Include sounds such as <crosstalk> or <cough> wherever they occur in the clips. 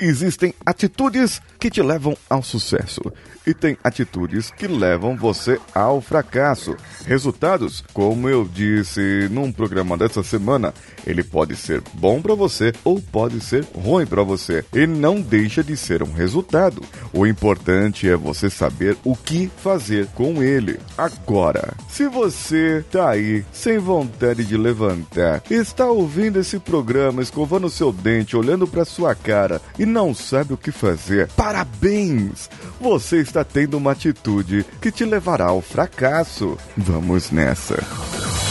Existem atitudes que te levam ao sucesso e tem atitudes que levam você ao fracasso. Resultados, como eu disse num programa dessa semana, ele pode ser bom para você ou pode ser ruim para você e não deixa de ser um resultado. O importante é você saber o que fazer com ele. Agora, se você tá aí sem vontade de levantar, está ouvindo esse programa, escovando seu dente, olhando para sua cara e não sabe o que fazer, parabéns! Você está tendo uma atitude que te levará ao fracasso. Vamos nessa.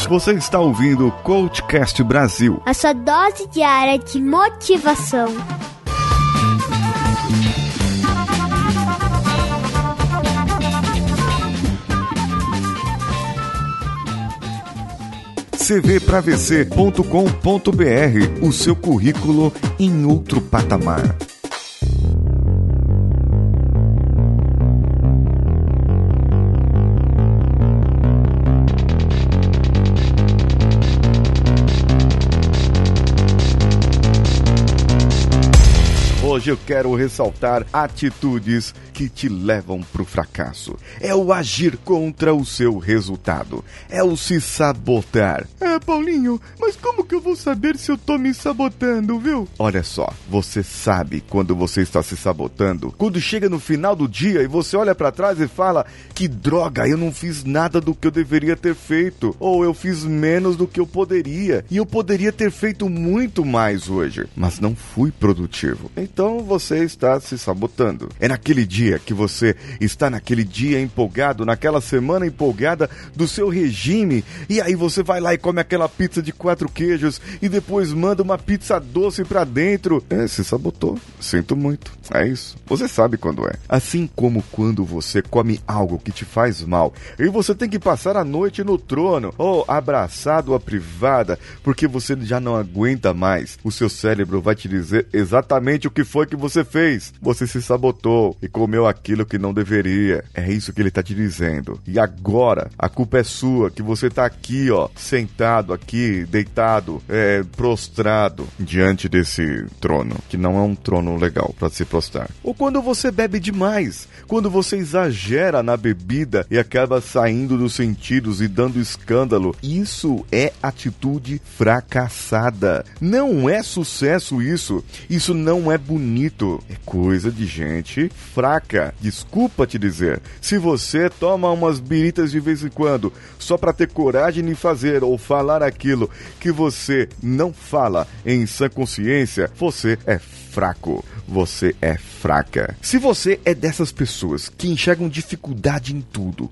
Você está ouvindo o Coachcast Brasil. A sua dose diária de motivação. cvpravc.com.br, o seu currículo em outro patamar. Hoje eu quero ressaltar atitudes que te levam para o fracasso. É o agir contra o seu resultado. É o se sabotar. É, Paulinho, mas como que eu vou saber se eu tô me sabotando, viu? Olha só, você sabe quando você está se sabotando. Quando chega no final do dia e você olha para trás e fala: "Que droga, eu não fiz nada do que eu deveria ter feito, ou eu fiz menos do que eu poderia, e eu poderia ter feito muito mais hoje, mas não fui produtivo". Então você está se sabotando. É naquele dia dia que você está naquele dia empolgado, naquela semana empolgada do seu regime, e aí você vai lá e come aquela pizza de quatro queijos e depois manda uma pizza doce pra dentro. É, se sabotou. Sinto muito. É isso. Você sabe quando é. Assim como quando você come algo que te faz mal e você tem que passar a noite no trono ou abraçado à privada porque você já não aguenta mais. O seu cérebro vai te dizer exatamente o que foi que você fez. Você se sabotou e comeu comeu aquilo que não deveria. É isso que ele está te dizendo. E agora, a culpa é sua, que você está aqui, ó, sentado aqui, deitado, é, prostrado diante desse trono, que não é um trono legal para se prostrar. Ou quando você bebe demais, quando você exagera na bebida e acaba saindo dos sentidos e dando escândalo. Isso é atitude fracassada. Não é sucesso isso. Isso não é bonito. É coisa de gente fraca. Desculpa te dizer. Se você toma umas biritas de vez em quando só para ter coragem de fazer ou falar aquilo que você não fala em sã consciência, você é fraco. Você é fraca. Se você é dessas pessoas que enxergam dificuldade em tudo,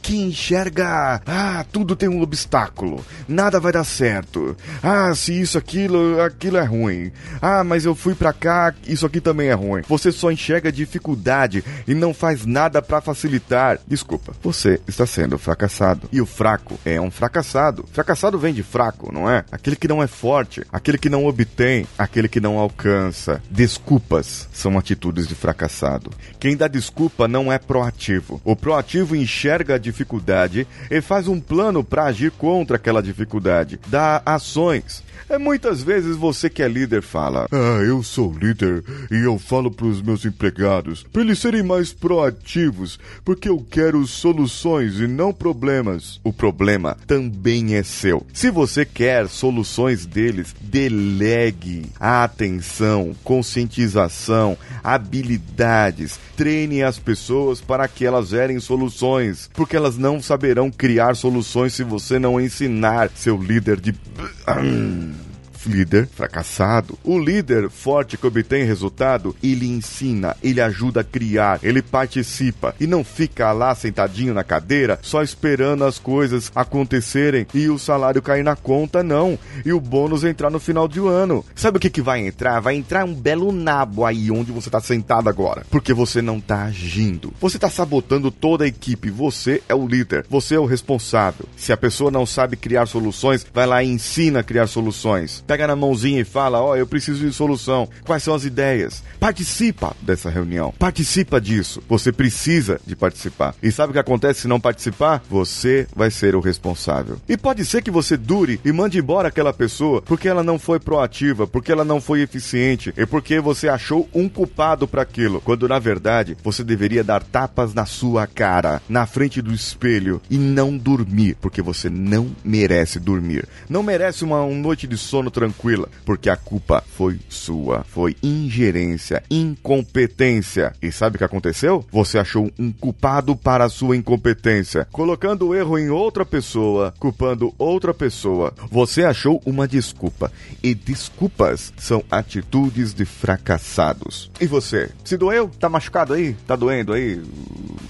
que enxerga, ah, tudo tem um obstáculo, nada vai dar certo. Ah, se isso aquilo, aquilo é ruim. Ah, mas eu fui para cá, isso aqui também é ruim. Você só enxerga dificuldade e não faz nada para facilitar. Desculpa, você está sendo fracassado. E o fraco é um fracassado. Fracassado vem de fraco, não é? Aquele que não é forte, aquele que não obtém, aquele que não alcança. Desculpas são atitudes de fracassado. Quem dá desculpa não é proativo. O proativo enxerga a dificuldade e faz um plano para agir contra aquela dificuldade. Dá ações. É muitas vezes você que é líder fala: "Ah, eu sou líder e eu falo para os meus empregados para eles serem mais proativos, porque eu quero soluções e não problemas". O problema também é seu. Se você quer soluções deles, delegue a atenção, conscientização, habilidades, treine as pessoas para que elas gerem soluções, porque elas não saberão criar soluções se você não ensinar seu líder de <clears throat> líder fracassado. O líder forte que obtém resultado, ele ensina, ele ajuda a criar, ele participa e não fica lá sentadinho na cadeira só esperando as coisas acontecerem e o salário cair na conta, não. E o bônus entrar no final do ano. Sabe o que, que vai entrar? Vai entrar um belo nabo aí onde você está sentado agora. Porque você não está agindo. Você está sabotando toda a equipe. Você é o líder. Você é o responsável. Se a pessoa não sabe criar soluções, vai lá e ensina a criar soluções pega na mãozinha e fala: Ó, oh, eu preciso de solução. Quais são as ideias? Participa dessa reunião. Participa disso. Você precisa de participar. E sabe o que acontece se não participar? Você vai ser o responsável. E pode ser que você dure e mande embora aquela pessoa porque ela não foi proativa, porque ela não foi eficiente e porque você achou um culpado para aquilo, quando na verdade você deveria dar tapas na sua cara, na frente do espelho e não dormir, porque você não merece dormir. Não merece uma, uma noite de sono tranquila, porque a culpa foi sua, foi ingerência, incompetência. E sabe o que aconteceu? Você achou um culpado para a sua incompetência, colocando o erro em outra pessoa, culpando outra pessoa. Você achou uma desculpa. E desculpas são atitudes de fracassados. E você? Se doeu? Tá machucado aí? Tá doendo aí?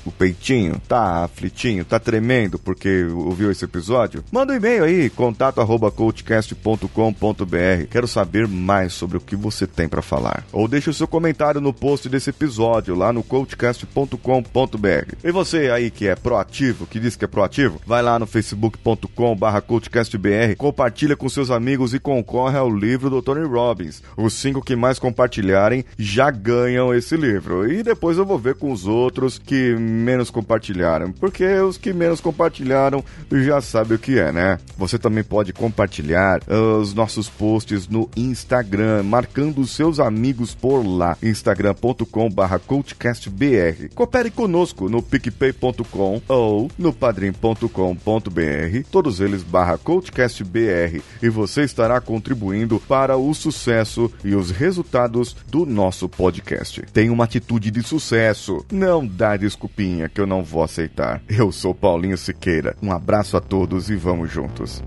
O peitinho? Tá aflitinho? Tá tremendo porque ouviu esse episódio? Manda um e-mail aí, contato Quero saber mais sobre o que você tem para falar. Ou deixe o seu comentário no post desse episódio lá no coachcast.com.br. E você aí que é proativo, que diz que é proativo, vai lá no facebook.com barra coachcastbr, compartilha com seus amigos e concorre ao livro do Tony Robbins. Os cinco que mais compartilharem já ganham esse livro. E depois eu vou ver com os outros que menos compartilharam, porque os que menos compartilharam já sabem o que é, né? Você também pode compartilhar uh, os nossos posts no Instagram, marcando seus amigos por lá, instagram.com/barra coachcastbr. Coopere conosco no picpay.com ou no padrim.com.br, todos eles barra coachcastbr, e você estará contribuindo para o sucesso e os resultados do nosso podcast. Tem uma atitude de sucesso. Não dá desculpinha que eu não vou aceitar. Eu sou Paulinho Siqueira. Um abraço a todos e vamos juntos.